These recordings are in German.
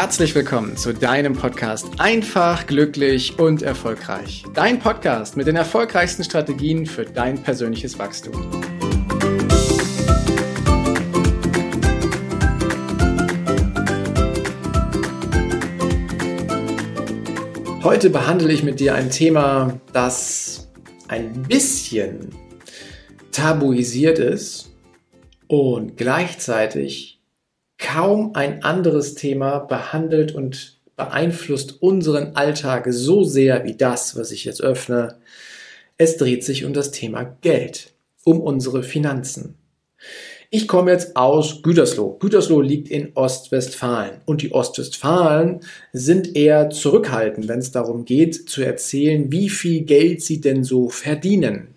herzlich willkommen zu deinem Podcast Einfach, glücklich und erfolgreich. Dein Podcast mit den erfolgreichsten Strategien für dein persönliches Wachstum. Heute behandle ich mit dir ein Thema, das ein bisschen tabuisiert ist und gleichzeitig kaum ein anderes Thema behandelt und beeinflusst unseren Alltag so sehr wie das, was ich jetzt öffne. Es dreht sich um das Thema Geld, um unsere Finanzen. Ich komme jetzt aus Gütersloh. Gütersloh liegt in Ostwestfalen und die Ostwestfalen sind eher zurückhaltend, wenn es darum geht zu erzählen, wie viel Geld sie denn so verdienen.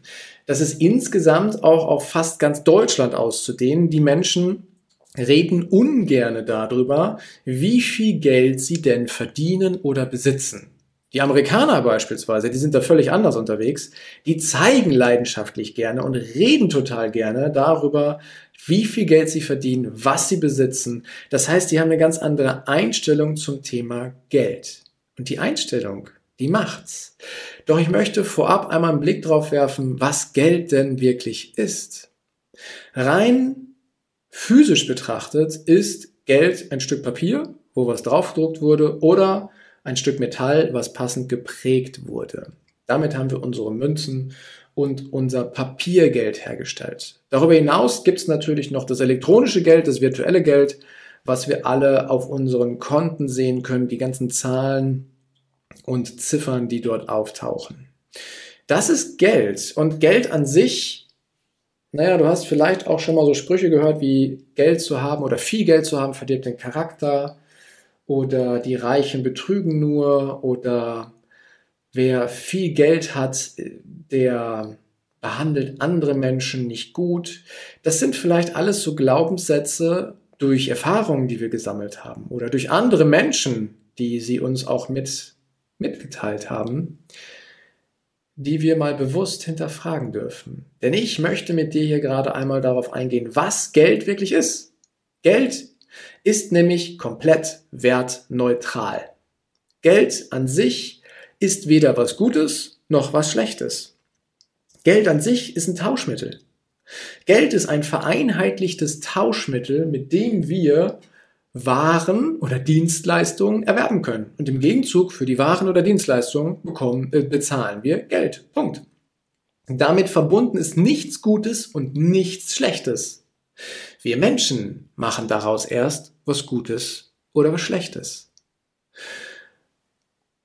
Das ist insgesamt auch auf fast ganz Deutschland auszudehnen. Die Menschen reden ungerne darüber, wie viel Geld sie denn verdienen oder besitzen. Die Amerikaner beispielsweise, die sind da völlig anders unterwegs, die zeigen leidenschaftlich gerne und reden total gerne darüber, wie viel Geld sie verdienen, was sie besitzen. Das heißt, die haben eine ganz andere Einstellung zum Thema Geld. Und die Einstellung, die macht's. Doch ich möchte vorab einmal einen Blick drauf werfen, was Geld denn wirklich ist. Rein Physisch betrachtet ist Geld ein Stück Papier, wo was draufgedruckt wurde, oder ein Stück Metall, was passend geprägt wurde. Damit haben wir unsere Münzen und unser Papiergeld hergestellt. Darüber hinaus gibt es natürlich noch das elektronische Geld, das virtuelle Geld, was wir alle auf unseren Konten sehen können, die ganzen Zahlen und Ziffern, die dort auftauchen. Das ist Geld und Geld an sich naja, du hast vielleicht auch schon mal so Sprüche gehört wie Geld zu haben oder viel Geld zu haben verdirbt den Charakter oder die Reichen betrügen nur oder wer viel Geld hat, der behandelt andere Menschen nicht gut. Das sind vielleicht alles so Glaubenssätze durch Erfahrungen, die wir gesammelt haben oder durch andere Menschen, die sie uns auch mit, mitgeteilt haben die wir mal bewusst hinterfragen dürfen. Denn ich möchte mit dir hier gerade einmal darauf eingehen, was Geld wirklich ist. Geld ist nämlich komplett wertneutral. Geld an sich ist weder was Gutes noch was Schlechtes. Geld an sich ist ein Tauschmittel. Geld ist ein vereinheitlichtes Tauschmittel, mit dem wir waren oder Dienstleistungen erwerben können. Und im Gegenzug für die Waren oder Dienstleistungen bekommen, äh, bezahlen wir Geld. Punkt. Damit verbunden ist nichts Gutes und nichts Schlechtes. Wir Menschen machen daraus erst was Gutes oder was Schlechtes.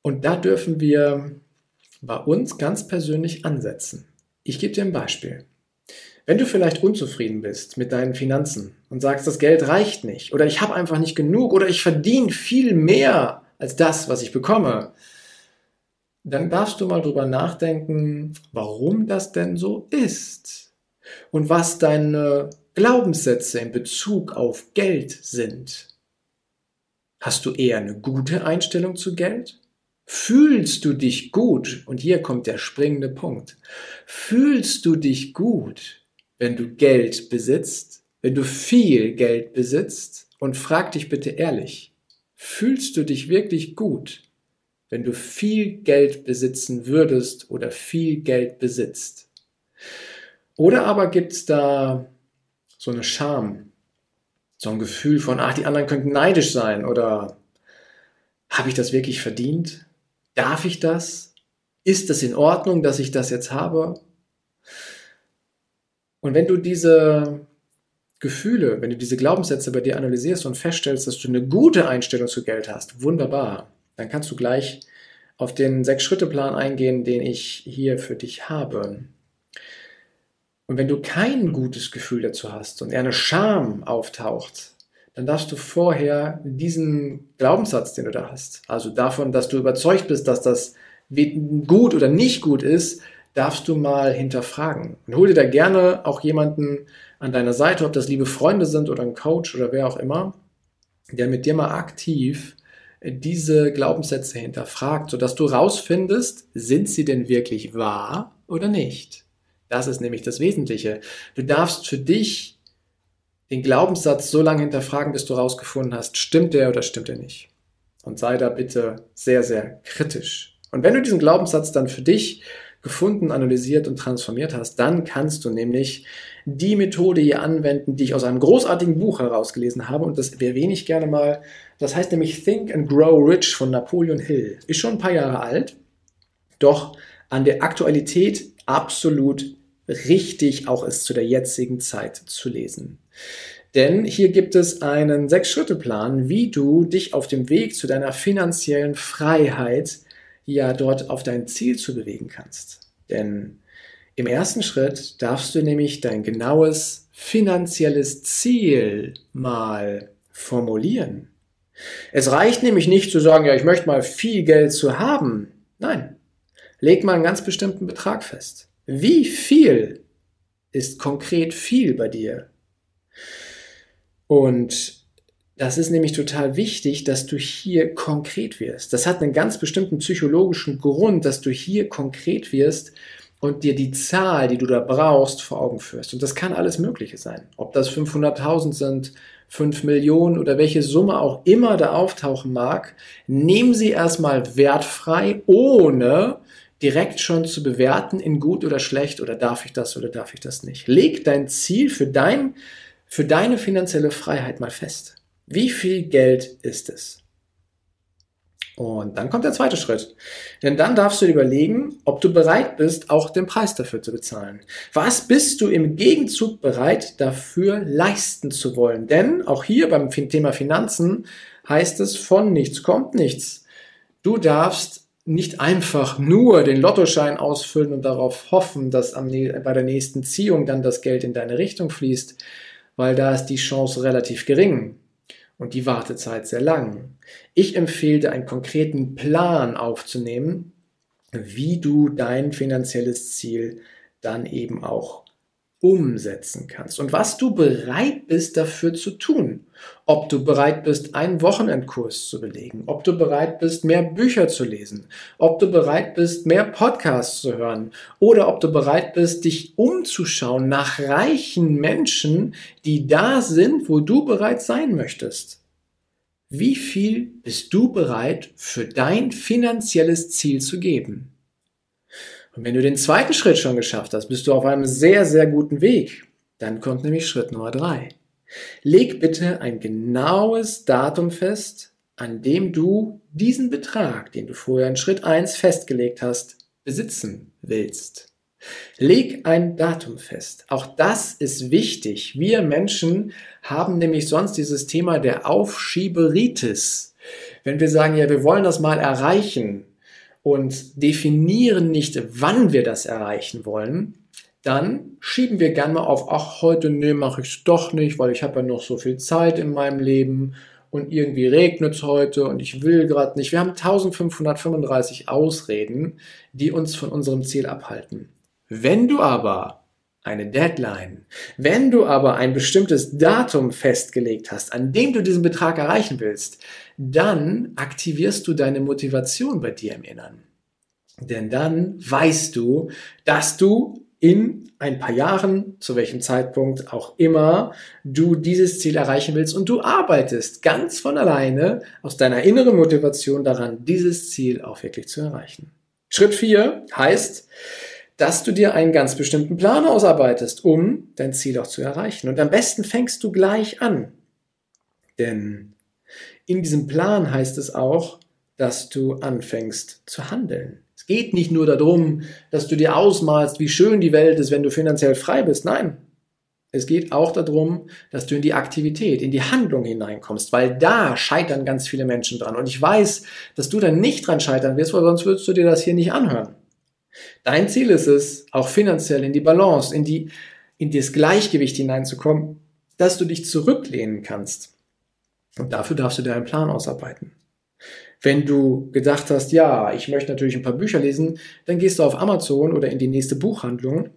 Und da dürfen wir bei uns ganz persönlich ansetzen. Ich gebe dir ein Beispiel. Wenn du vielleicht unzufrieden bist mit deinen Finanzen und sagst, das Geld reicht nicht oder ich habe einfach nicht genug oder ich verdiene viel mehr als das, was ich bekomme, dann darfst du mal drüber nachdenken, warum das denn so ist und was deine Glaubenssätze in Bezug auf Geld sind. Hast du eher eine gute Einstellung zu Geld? Fühlst du dich gut? Und hier kommt der springende Punkt. Fühlst du dich gut, wenn du Geld besitzt, wenn du viel Geld besitzt und frag dich bitte ehrlich, fühlst du dich wirklich gut, wenn du viel Geld besitzen würdest oder viel Geld besitzt? Oder aber gibt es da so eine Scham, so ein Gefühl von, ach, die anderen könnten neidisch sein oder habe ich das wirklich verdient? Darf ich das? Ist es in Ordnung, dass ich das jetzt habe? Und wenn du diese Gefühle, wenn du diese Glaubenssätze bei dir analysierst und feststellst, dass du eine gute Einstellung zu Geld hast, wunderbar, dann kannst du gleich auf den Sechs-Schritte-Plan eingehen, den ich hier für dich habe. Und wenn du kein gutes Gefühl dazu hast und eher eine Scham auftaucht, dann darfst du vorher diesen Glaubenssatz, den du da hast, also davon, dass du überzeugt bist, dass das gut oder nicht gut ist, darfst du mal hinterfragen. Und hol dir da gerne auch jemanden an deiner Seite, ob das liebe Freunde sind oder ein Coach oder wer auch immer, der mit dir mal aktiv diese Glaubenssätze hinterfragt, sodass du rausfindest, sind sie denn wirklich wahr oder nicht? Das ist nämlich das Wesentliche. Du darfst für dich den Glaubenssatz so lange hinterfragen, bis du rausgefunden hast, stimmt der oder stimmt er nicht. Und sei da bitte sehr, sehr kritisch. Und wenn du diesen Glaubenssatz dann für dich gefunden, analysiert und transformiert hast, dann kannst du nämlich die Methode hier anwenden, die ich aus einem großartigen Buch herausgelesen habe. Und das erwähne ich gerne mal. Das heißt nämlich Think and Grow Rich von Napoleon Hill. Ist schon ein paar Jahre alt, doch an der Aktualität absolut richtig, auch es zu der jetzigen Zeit zu lesen. Denn hier gibt es einen Sechs-Schritte-Plan, wie du dich auf dem Weg zu deiner finanziellen Freiheit ja dort auf dein Ziel zu bewegen kannst. Denn im ersten Schritt darfst du nämlich dein genaues finanzielles Ziel mal formulieren. Es reicht nämlich nicht zu sagen, ja, ich möchte mal viel Geld zu haben. Nein, leg mal einen ganz bestimmten Betrag fest. Wie viel ist konkret viel bei dir? Und das ist nämlich total wichtig, dass du hier konkret wirst. Das hat einen ganz bestimmten psychologischen Grund, dass du hier konkret wirst und dir die Zahl, die du da brauchst, vor Augen führst. Und das kann alles Mögliche sein. Ob das 500.000 sind, 5 Millionen oder welche Summe auch immer da auftauchen mag, nehmen sie erstmal wertfrei, ohne direkt schon zu bewerten in gut oder schlecht oder darf ich das oder darf ich das nicht. Leg dein Ziel für, dein, für deine finanzielle Freiheit mal fest. Wie viel Geld ist es? Und dann kommt der zweite Schritt. Denn dann darfst du überlegen, ob du bereit bist, auch den Preis dafür zu bezahlen. Was bist du im Gegenzug bereit dafür leisten zu wollen? Denn auch hier beim Thema Finanzen heißt es, von nichts kommt nichts. Du darfst nicht einfach nur den Lottoschein ausfüllen und darauf hoffen, dass am, bei der nächsten Ziehung dann das Geld in deine Richtung fließt, weil da ist die Chance relativ gering und die Wartezeit sehr lang. Ich empfehle dir einen konkreten Plan aufzunehmen, wie du dein finanzielles Ziel dann eben auch umsetzen kannst und was du bereit bist dafür zu tun. Ob du bereit bist, einen Wochenendkurs zu belegen, ob du bereit bist, mehr Bücher zu lesen, ob du bereit bist, mehr Podcasts zu hören oder ob du bereit bist, dich umzuschauen nach reichen Menschen, die da sind, wo du bereits sein möchtest. Wie viel bist du bereit für dein finanzielles Ziel zu geben? Und wenn du den zweiten Schritt schon geschafft hast, bist du auf einem sehr, sehr guten Weg. Dann kommt nämlich Schritt Nummer drei. Leg bitte ein genaues Datum fest, an dem du diesen Betrag, den du vorher in Schritt eins festgelegt hast, besitzen willst. Leg ein Datum fest. Auch das ist wichtig. Wir Menschen haben nämlich sonst dieses Thema der Aufschieberitis. Wenn wir sagen, ja, wir wollen das mal erreichen, und definieren nicht, wann wir das erreichen wollen, dann schieben wir gerne mal auf, ach, heute nee, mache ich es doch nicht, weil ich habe ja noch so viel Zeit in meinem Leben und irgendwie regnet es heute und ich will gerade nicht. Wir haben 1535 Ausreden, die uns von unserem Ziel abhalten. Wenn du aber eine Deadline. Wenn du aber ein bestimmtes Datum festgelegt hast, an dem du diesen Betrag erreichen willst, dann aktivierst du deine Motivation bei dir im Innern. Denn dann weißt du, dass du in ein paar Jahren, zu welchem Zeitpunkt auch immer, du dieses Ziel erreichen willst und du arbeitest ganz von alleine aus deiner inneren Motivation daran, dieses Ziel auch wirklich zu erreichen. Schritt 4 heißt, dass du dir einen ganz bestimmten Plan ausarbeitest, um dein Ziel auch zu erreichen. Und am besten fängst du gleich an. Denn in diesem Plan heißt es auch, dass du anfängst zu handeln. Es geht nicht nur darum, dass du dir ausmalst, wie schön die Welt ist, wenn du finanziell frei bist. Nein. Es geht auch darum, dass du in die Aktivität, in die Handlung hineinkommst, weil da scheitern ganz viele Menschen dran. Und ich weiß, dass du dann nicht dran scheitern wirst, weil sonst würdest du dir das hier nicht anhören. Dein Ziel ist es, auch finanziell in die Balance, in, die, in das Gleichgewicht hineinzukommen, dass du dich zurücklehnen kannst. Und dafür darfst du dir einen Plan ausarbeiten. Wenn du gedacht hast, ja, ich möchte natürlich ein paar Bücher lesen, dann gehst du auf Amazon oder in die nächste Buchhandlung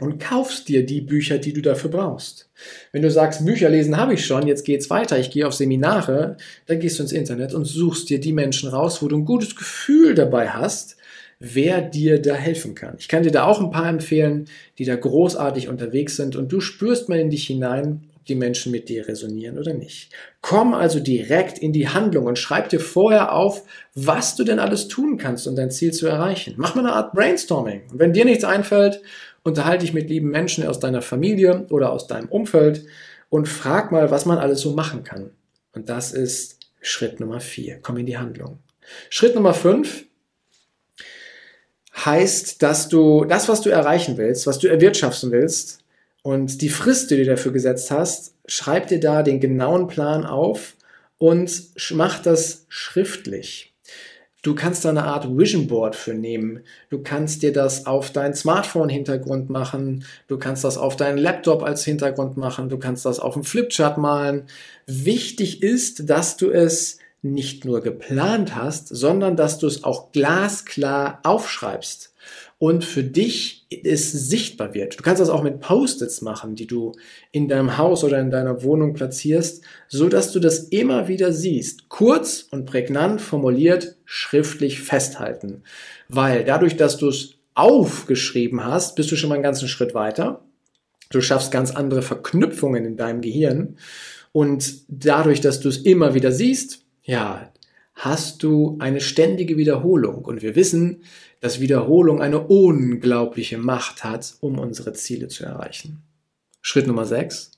und kaufst dir die Bücher, die du dafür brauchst. Wenn du sagst, Bücher lesen habe ich schon, jetzt geht's weiter, ich gehe auf Seminare, dann gehst du ins Internet und suchst dir die Menschen raus, wo du ein gutes Gefühl dabei hast, wer dir da helfen kann. Ich kann dir da auch ein paar empfehlen, die da großartig unterwegs sind und du spürst mal in dich hinein, ob die Menschen mit dir resonieren oder nicht. Komm also direkt in die Handlung und schreib dir vorher auf, was du denn alles tun kannst, um dein Ziel zu erreichen. Mach mal eine Art Brainstorming. Und wenn dir nichts einfällt, unterhalte dich mit lieben Menschen aus deiner Familie oder aus deinem Umfeld und frag mal, was man alles so machen kann. Und das ist Schritt Nummer vier. Komm in die Handlung. Schritt Nummer fünf heißt, dass du das, was du erreichen willst, was du erwirtschaften willst und die Frist, die du dafür gesetzt hast, schreib dir da den genauen Plan auf und mach das schriftlich. Du kannst da eine Art Vision Board für nehmen. Du kannst dir das auf dein Smartphone-Hintergrund machen. Du kannst das auf deinen Laptop als Hintergrund machen. Du kannst das auf dem Flipchart malen. Wichtig ist, dass du es nicht nur geplant hast, sondern dass du es auch glasklar aufschreibst und für dich es sichtbar wird. Du kannst das auch mit Post-its machen, die du in deinem Haus oder in deiner Wohnung platzierst, so dass du das immer wieder siehst. Kurz und prägnant formuliert, schriftlich festhalten. Weil dadurch, dass du es aufgeschrieben hast, bist du schon mal einen ganzen Schritt weiter. Du schaffst ganz andere Verknüpfungen in deinem Gehirn. Und dadurch, dass du es immer wieder siehst, ja, hast du eine ständige Wiederholung. Und wir wissen, dass Wiederholung eine unglaubliche Macht hat, um unsere Ziele zu erreichen. Schritt Nummer 6.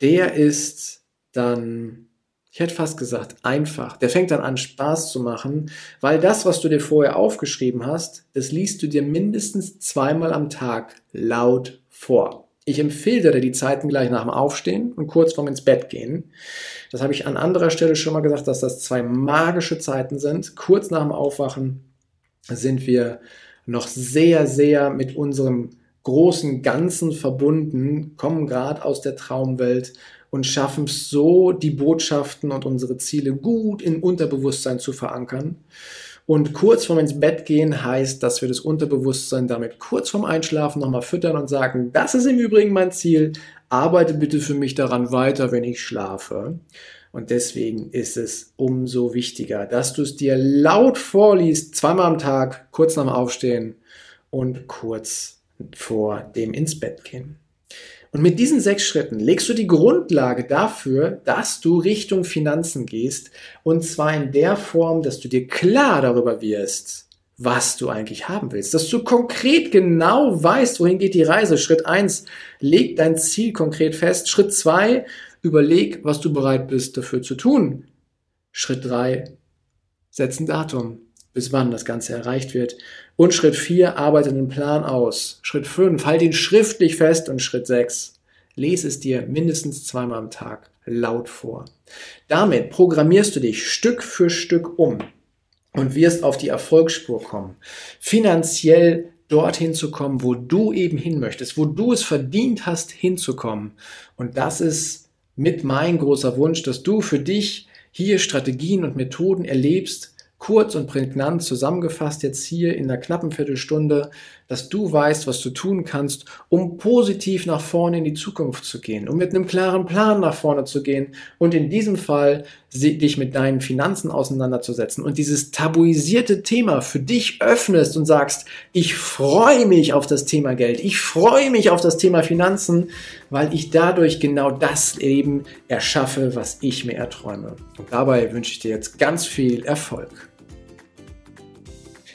Der ist dann, ich hätte fast gesagt, einfach. Der fängt dann an, Spaß zu machen, weil das, was du dir vorher aufgeschrieben hast, das liest du dir mindestens zweimal am Tag laut vor. Ich empfehle die Zeiten gleich nach dem Aufstehen und kurz vorm ins Bett gehen. Das habe ich an anderer Stelle schon mal gesagt, dass das zwei magische Zeiten sind. Kurz nach dem Aufwachen sind wir noch sehr, sehr mit unserem großen Ganzen verbunden, kommen gerade aus der Traumwelt und schaffen es so, die Botschaften und unsere Ziele gut im Unterbewusstsein zu verankern. Und kurz vorm ins Bett gehen heißt, dass wir das Unterbewusstsein damit kurz vorm Einschlafen nochmal füttern und sagen, das ist im Übrigen mein Ziel, arbeite bitte für mich daran weiter, wenn ich schlafe. Und deswegen ist es umso wichtiger, dass du es dir laut vorliest, zweimal am Tag, kurz nach dem Aufstehen und kurz vor dem ins Bett gehen. Und mit diesen sechs Schritten legst du die Grundlage dafür, dass du Richtung Finanzen gehst. Und zwar in der Form, dass du dir klar darüber wirst, was du eigentlich haben willst. Dass du konkret genau weißt, wohin geht die Reise. Schritt eins: leg dein Ziel konkret fest. Schritt zwei: überleg, was du bereit bist dafür zu tun. Schritt drei: setz ein Datum, bis wann das Ganze erreicht wird. Und Schritt 4, arbeite den Plan aus. Schritt 5, halt ihn schriftlich fest. Und Schritt 6, lese es dir mindestens zweimal am Tag laut vor. Damit programmierst du dich Stück für Stück um und wirst auf die Erfolgsspur kommen. Finanziell dorthin zu kommen, wo du eben hin möchtest, wo du es verdient hast, hinzukommen. Und das ist mit mein großer Wunsch, dass du für dich hier Strategien und Methoden erlebst, kurz und prägnant zusammengefasst jetzt hier in einer knappen Viertelstunde, dass du weißt, was du tun kannst, um positiv nach vorne in die Zukunft zu gehen, um mit einem klaren Plan nach vorne zu gehen und in diesem Fall dich mit deinen Finanzen auseinanderzusetzen und dieses tabuisierte Thema für dich öffnest und sagst, ich freue mich auf das Thema Geld, ich freue mich auf das Thema Finanzen, weil ich dadurch genau das Leben erschaffe, was ich mir erträume. Und dabei wünsche ich dir jetzt ganz viel Erfolg.